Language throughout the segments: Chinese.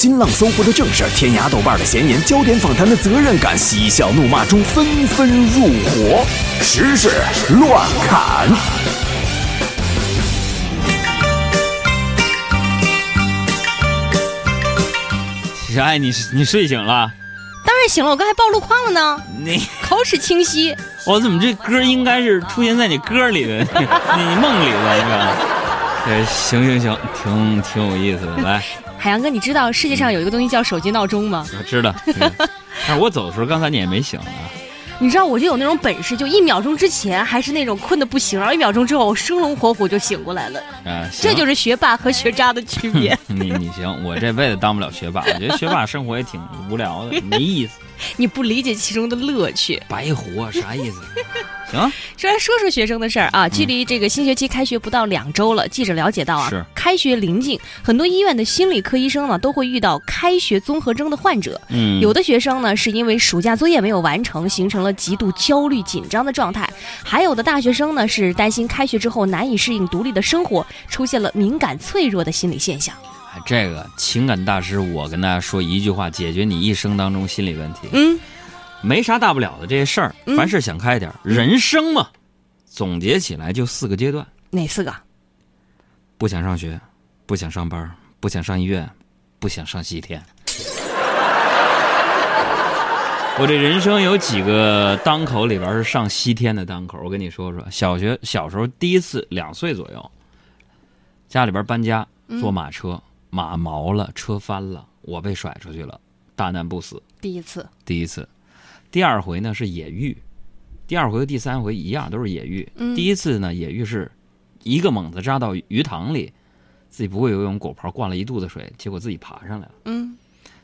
新浪搜狐的正事，天涯豆瓣的闲言，焦点访谈的责任感，嬉笑怒骂中纷纷入伙，时事乱砍。哎，你你睡醒了？当然醒了，我刚才报路况了呢。你口齿清晰。我怎么这歌应该是出现在你歌里的，你梦里的，是吧？对，行行行，挺挺有意思的。来，海洋哥，你知道世界上有一个东西叫手机闹钟吗？我知道。但是我走的时候，刚才你也没醒啊。你知道我就有那种本事，就一秒钟之前还是那种困的不行，然后一秒钟之后我生龙活虎就醒过来了。啊，这就是学霸和学渣的区别。你你行，我这辈子当不了学霸，我觉得学霸生活也挺无聊的，没意思。你不理解其中的乐趣，白活啥意思？行，说来说说学生的事儿啊。距离这个新学期开学不到两周了，记者了解到啊，开学临近，很多医院的心理科医生呢都会遇到开学综合征的患者。嗯，有的学生呢是因为暑假作业没有完成，形成了极度焦虑紧张的状态；还有的大学生呢是担心开学之后难以适应独立的生活，出现了敏感脆弱的心理现象。这个情感大师，我跟大家说一句话，解决你一生当中心理问题。嗯，没啥大不了的这些事儿，凡事想开点。人生嘛，总结起来就四个阶段。哪四个？不想上学，不想上班，不想上医院，不想上西天。我这人生有几个当口里边是上西天的当口，我跟你说说。小学小时候第一次两岁左右，家里边搬家，坐马车。马毛了，车翻了，我被甩出去了，大难不死。第一次，第一次，第二回呢是野浴，第二回和第三回一样，都是野浴。第一次呢，野浴是一个猛子扎到鱼塘里，自己不会游泳，果刨灌了一肚子水，结果自己爬上来了。嗯。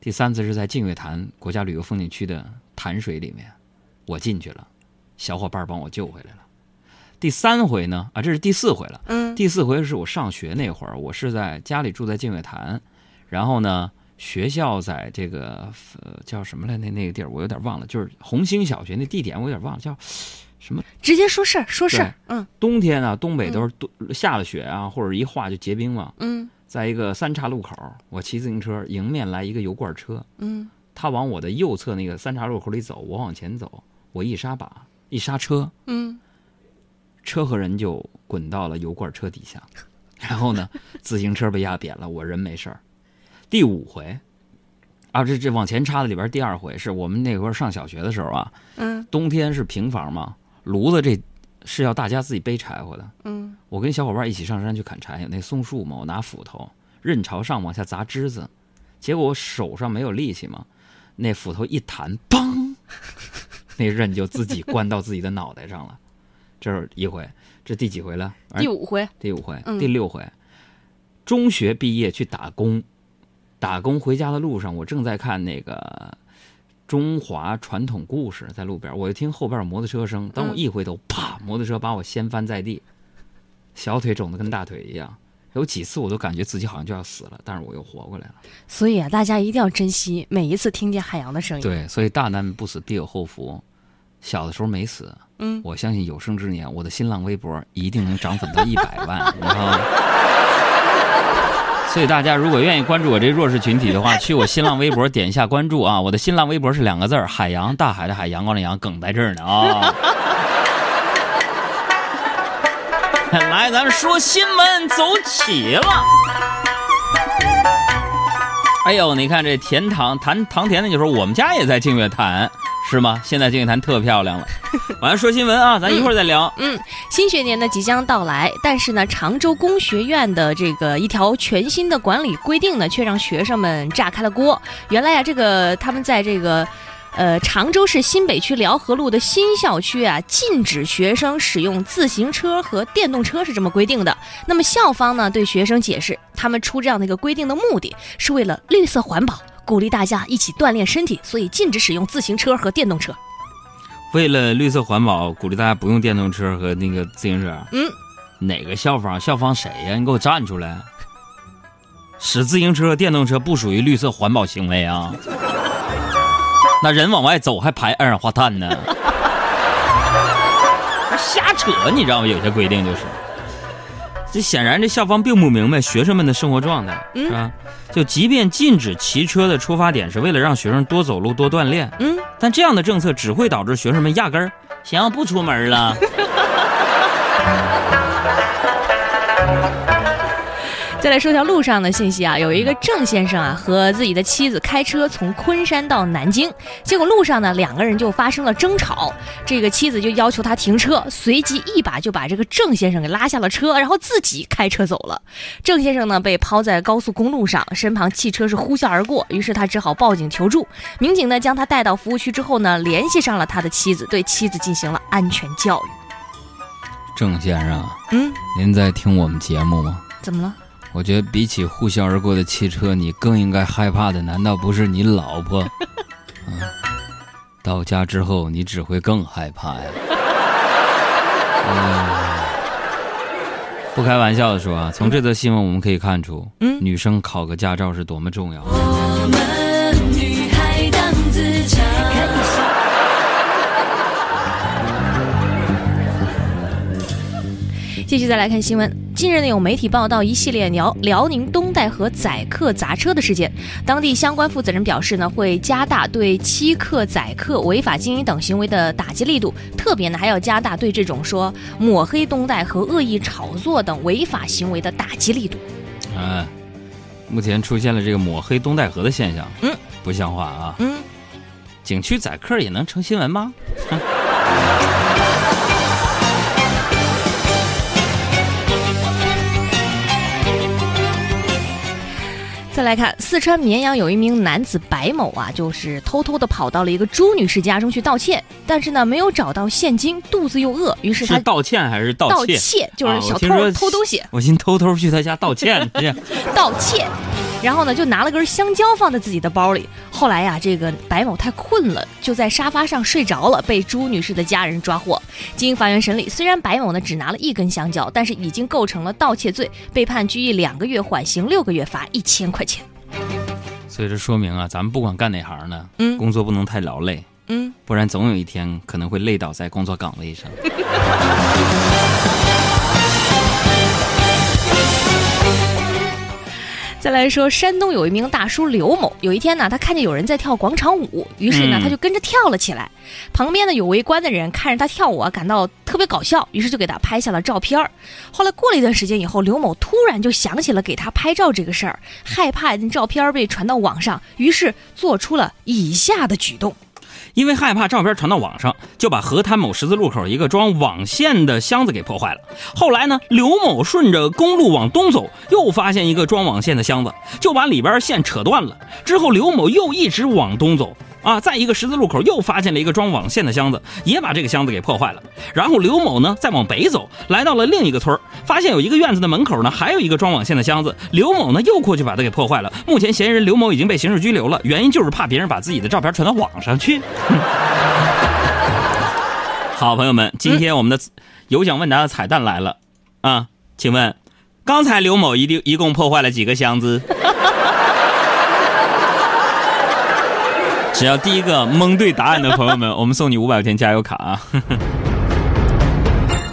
第三次是在净月潭国家旅游风景区的潭水里面，我进去了，小伙伴帮我救回来了。第三回呢？啊，这是第四回了。嗯，第四回是我上学那会儿，我是在家里住在净月潭，然后呢，学校在这个呃叫什么来？那那个地儿我有点忘了，就是红星小学那地点我有点忘了，叫什么？直接说事儿，说事儿。嗯，冬天啊，东北都是冬下了雪啊，或者一化就结冰嘛。嗯，在一个三岔路口，我骑自行车，迎面来一个油罐车。嗯，他往我的右侧那个三岔路口里走，我往前走，我一刹把，一刹车。嗯。车和人就滚到了油罐车底下，然后呢，自行车被压扁了，我人没事儿。第五回，啊，这这往前插的里边第二回是我们那会儿上小学的时候啊，嗯，冬天是平房嘛，炉子这是要大家自己背柴火的，嗯，我跟小伙伴一起上山去砍柴，有那松树嘛，我拿斧头刃朝上往下砸枝子，结果我手上没有力气嘛，那斧头一弹，嘣，那刃就自己关到自己的脑袋上了。这是一回，这第几回了？第五回，第五回，第六回。中学毕业去打工，打工回家的路上，我正在看那个中华传统故事，在路边，我就听后边有摩托车声。当我一回头，啪，摩托车把我掀翻在地，小腿肿得跟大腿一样。有几次我都感觉自己好像就要死了，但是我又活过来了。所以啊，大家一定要珍惜每一次听见海洋的声音。对，所以大难不死必有后福。小的时候没死，嗯，我相信有生之年，我的新浪微博一定能涨粉到一百万，然后，所以大家如果愿意关注我这弱势群体的话，去我新浪微博点一下关注啊！我的新浪微博是两个字儿：海洋，大海的海，阳光的阳，梗在这儿呢啊！来，咱们说新闻，走起了。哎呦，你看这田唐谈唐田的，就说我们家也在净月潭。是吗？现在净月潭特漂亮了。晚上说新闻啊，咱一会儿再聊。嗯，新学年呢即将到来，但是呢，常州工学院的这个一条全新的管理规定呢，却让学生们炸开了锅。原来呀，这个他们在这个，呃，常州市新北区辽河路的新校区啊，禁止学生使用自行车和电动车，是这么规定的。那么校方呢，对学生解释，他们出这样的一个规定的目的是为了绿色环保。鼓励大家一起锻炼身体，所以禁止使用自行车和电动车。为了绿色环保，鼓励大家不用电动车和那个自行车。嗯，哪个校方？校方谁呀？你给我站出来！使自行车、电动车不属于绿色环保行为啊！那人往外走还排二氧化碳呢？瞎扯！你知道吗？有些规定就是。这显然这校方并不明白学生们的生活状态，嗯是吧？就即便禁止骑车的出发点是为了让学生多走路、多锻炼，嗯，但这样的政策只会导致学生们压根儿想要不出门了。再来说条路上的信息啊，有一个郑先生啊和自己的妻子开车从昆山到南京，结果路上呢两个人就发生了争吵，这个妻子就要求他停车，随即一把就把这个郑先生给拉下了车，然后自己开车走了。郑先生呢被抛在高速公路上，身旁汽车是呼啸而过，于是他只好报警求助。民警呢将他带到服务区之后呢，联系上了他的妻子，对妻子进行了安全教育。郑先生，嗯，您在听我们节目吗？怎么了？我觉得比起呼啸而过的汽车，你更应该害怕的，难道不是你老婆？啊，到家之后你只会更害怕呀。嗯，不开玩笑的说啊，从这则新闻我们可以看出，嗯女生考个驾照是多么重要。我们继续再来看新闻。近日呢，有媒体报道一系列辽辽宁东戴河载客砸车的事件。当地相关负责人表示呢，会加大对欺客载客、违法经营等行为的打击力度，特别呢还要加大对这种说抹黑东戴河、恶意炒作等违法行为的打击力度。嗯，目前出现了这个抹黑东戴河的现象，嗯，不像话啊！嗯，景区载客也能成新闻吗？再来看四川绵阳有一名男子白某啊，就是偷偷的跑到了一个朱女士家中去道歉，但是呢没有找到现金，肚子又饿，于是他是道歉还是盗盗窃？窃，就是小偷、偷东西。我先偷偷去他家道歉，这样盗窃，然后呢就拿了根香蕉放在自己的包里。后来呀、这个白某太困了，就在沙发上睡着了，被朱女士的家人抓获。经法院审理，虽然白某呢只拿了一根香蕉，但是已经构成了盗窃罪，被判拘役两个月，缓刑六个月，罚一千块钱。所以这说明啊，咱们不管干哪行呢，嗯工作不能太劳累，嗯，不然总有一天可能会累倒在工作岗位上。再来说，山东有一名大叔刘某，有一天呢，他看见有人在跳广场舞，于是呢，嗯他就跟着跳了起来。旁边呢有围观的人看着他跳舞啊，感到特别搞笑，于是就给他拍下了照片儿。后来过了一段时间以后，刘某突然就想起了给他拍照这个事儿，害怕那照片被传到网上，于是做出了以下的举动。因为害怕照片传到网上，就把河滩某十字路口一个装网线的箱子给破坏了。后来呢，刘某顺着公路往东走，又发现一个装网线的箱子，就把里边线扯断了。之后刘某又一直往东走。啊，在一个十字路口又发现了一个装网线的箱子，也把这个箱子给破坏了。然后刘某呢，再往北走，来到了另一个村发现有一个院子的门口呢，还有一个装网线的箱子。刘某呢，又过去把它给破坏了。目前嫌疑人刘某已经被刑事拘留了，原因就是怕别人把自己的照片传到网上去。好，朋友们，今天我们的有奖问答的彩蛋来了啊！请问，刚才刘某一定一共破坏了几个箱子？只要第一个蒙对答案的朋友们，我们送你五百块钱加油卡啊！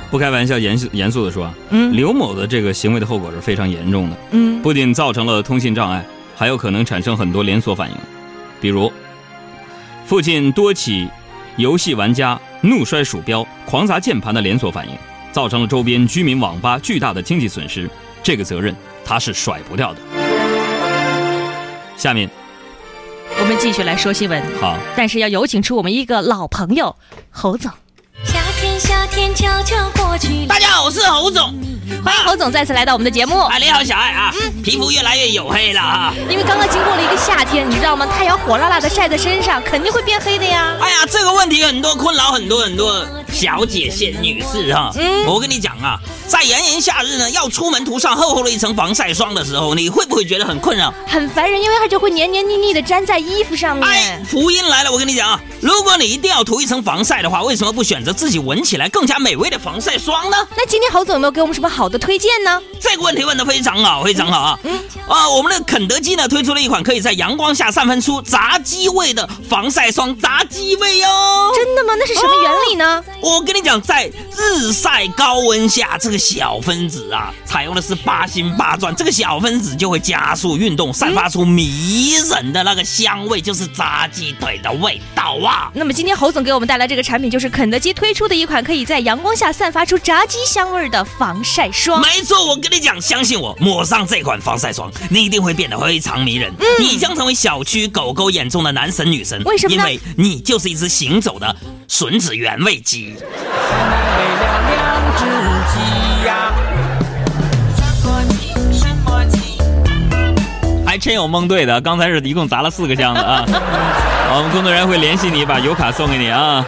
不开玩笑，严肃严肃的说刘某的这个行为的后果是非常严重的，嗯不仅造成了通信障碍，还有可能产生很多连锁反应，比如附近多起游戏玩家怒摔鼠标、狂砸键盘的连锁反应，造成了周边居民网吧巨大的经济损失，这个责任他是甩不掉的。下面我们继续来说新闻，好，但是要有请出我们一个老朋友侯总。夏天，夏天悄悄过去。大家好，我是侯总。欢迎侯总再次来到我们的节目。啊，你好，小爱啊，嗯皮肤越来越黝黑了啊。因为刚刚经过了一个夏天，你知道吗？太阳火辣辣的晒在身上，肯定会变黑的呀。哎呀，这个问题很多困扰很多很多小姐仙女士哈、嗯我跟你讲啊，在炎炎夏日呢，要出门涂上厚厚的一层防晒霜的时候，你会不会觉得很困扰？很烦人，因为它就会黏黏腻腻的粘在衣服上哎面，。福音来了！我跟你讲啊，如果你一定要涂一层防晒的话，为什么不选择自己闻起来更加美味的防晒霜呢？那今天侯总有没有给我们什么好的推荐呢？这个问题问得非常好，非常好啊！啊，我们的肯德基呢推出了一款可以在阳光下散发出炸鸡味的防晒霜炸鸡味哦。真的吗？那是什么原理呢？我跟你讲，在日晒高温下，这个小分子啊，采用的是八星八钻，这个小分子就会加速运动，散发出迷人的那个香味，就是炸鸡腿的味道啊！那么今天侯总给我们带来这个产品，就是肯德基推出的一款可以在阳光下散发出炸鸡香味的防晒霜。没错，我跟你讲，相信我，抹上这款防晒霜，你一定会变得非常迷人。你将成为小区狗狗眼中的男神女神。嗯为什么因为你就是一只行走的吮指原味鸡？还真有蒙对的，刚才是一共砸了四个箱子啊。我们工作人员会联系你，把油卡送给你啊。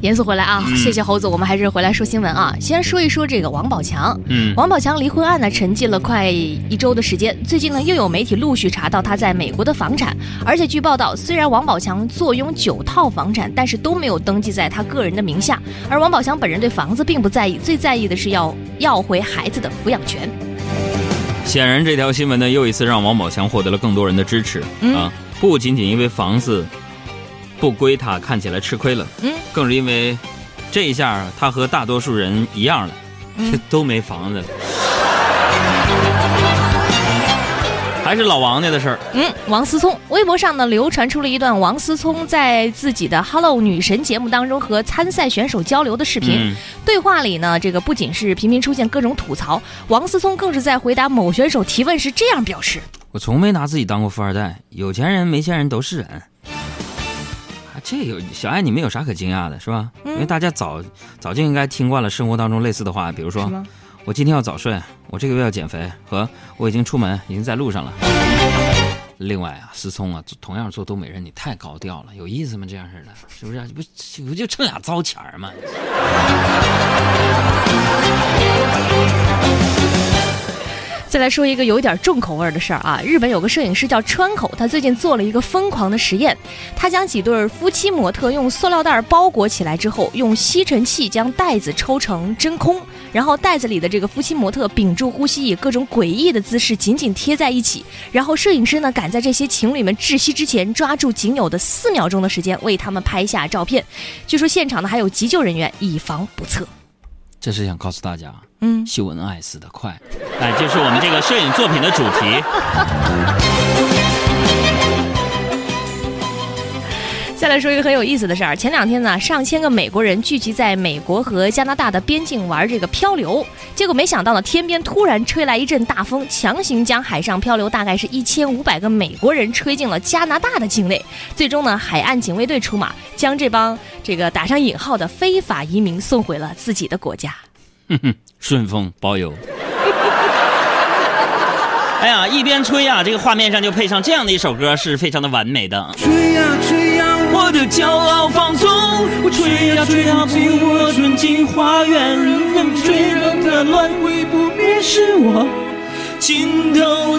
严肃回来啊，谢谢侯总，我们还是回来说新闻啊。先说一说这个王宝强，嗯王宝强离婚案呢沉寂了快一周的时间，最近呢又有媒体陆续查到他在美国的房产，而且据报道，虽然王宝强坐拥九套房产，但是都没有登记在他个人的名下，而王宝强本人对房子并不在意，最在意的是要要回孩子的抚养权。显然，这条新闻呢又一次让王宝强获得了更多人的支持、嗯啊！不仅仅因为房子不归他，看起来吃亏了，嗯，更是因为这一下他和大多数人一样了，嗯。都没房子。了。还是老王家的事儿，嗯，王思聪。微博上呢流传出了一段王思聪在自己的《Hello 女神》节目当中和参赛选手交流的视频。嗯。对话里呢，这个不仅是频频出现各种吐槽，王思聪更是在回答某选手提问时这样表示。我从没拿自己当过富二代，有钱人没钱人都是人。啊，这有小爱，你们有啥可惊讶的，是吧？嗯因为大家早早就应该听惯了生活当中类似的话，比如：“说？我今天要早睡，我这个月要减肥，和我已经出门，已经在路上了。另外啊，思聪啊，同样做东北人，你太高调了，有意思吗？这样式的，是不是？不不就挣俩糟钱儿吗？再来说一个有一点重口味的事儿啊，日本有个摄影师叫川口，他最近做了一个疯狂的实验，他将几对夫妻模特用塑料袋包裹起来之后，用吸尘器将袋子抽成真空，然后袋子里的这个夫妻模特屏住呼吸，以各种诡异的姿势紧紧贴在一起，然后摄影师呢赶在这些情侣们窒息之前，抓住仅有的四秒钟的时间为他们拍下照片。据说现场呢还有急救人员，以防不测。这是想告诉大家，嗯，秀恩爱死得快，哎，就是我们这个摄影作品的主题。再来说一个很有意思的事儿，前两天呢，上千个美国人聚集在美国和加拿大的边境玩这个漂流，结果没想到呢，天边突然吹来一阵大风，强行将海上漂流大概是一千五百个美国人吹进了加拿大的境内。最终呢，海岸警卫队出马，将这帮这个打上引号的非法移民送回了自己的国家。顺丰包邮。哎呀，一边吹呀、这个画面上就配上这样的一首歌，是非常的完美的。吹呀吹呀，我的骄傲放纵，我吹呀吹呀，不我纯净花园，风吹让它乱，会不灭是我尽头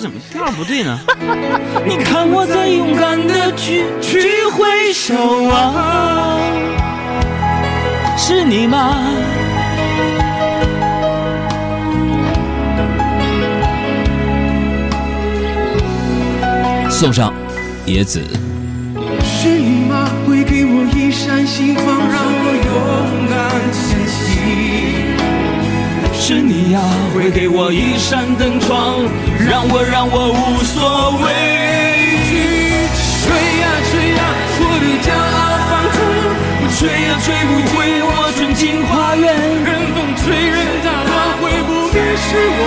怎么调儿不对呢？你看我在勇敢的去去挥手啊，是你吗？送上野子。是你吗？会给我一扇心房，让我勇敢前行。是你呀，会给我一扇灯窗，让我让我无所畏惧。吹呀吹呀，我的骄傲放纵，我吹呀吹不回我纯净花园。任风吹，任它乱，会不灭是我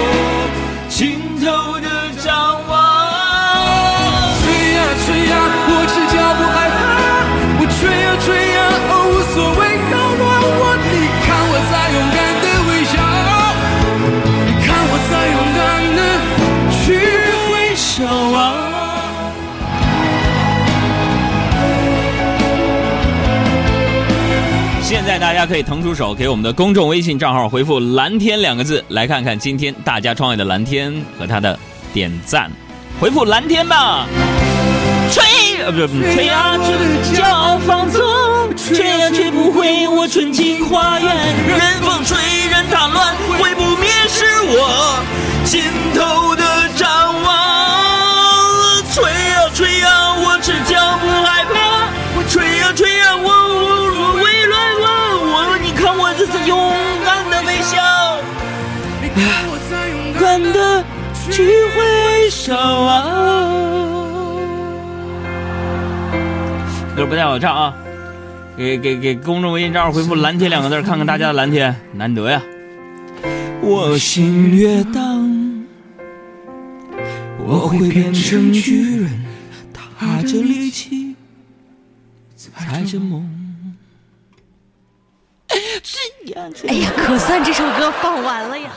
大家可以腾出手，给我们的公众微信账号回复“蓝天”两个字，来看看今天大家创业的蓝天和他的点赞，回复蓝天吧。吹呃不是吹啊吹，骄傲放纵，吹啊吹不回我纯净花园。任风吹，任它乱，毁不灭是我尽头的展望。吹啊吹啊，我赤脚不害怕。吹啊吹啊，我勇敢的微笑。勇敢的去挥手啊！歌不太好唱啊，给给给公众微信账号回复“蓝天”两个字，看看大家的蓝天，难得呀。我心越荡，我会变成巨人，踏着力气，踩着梦。哎呀，可算这首歌放完了呀。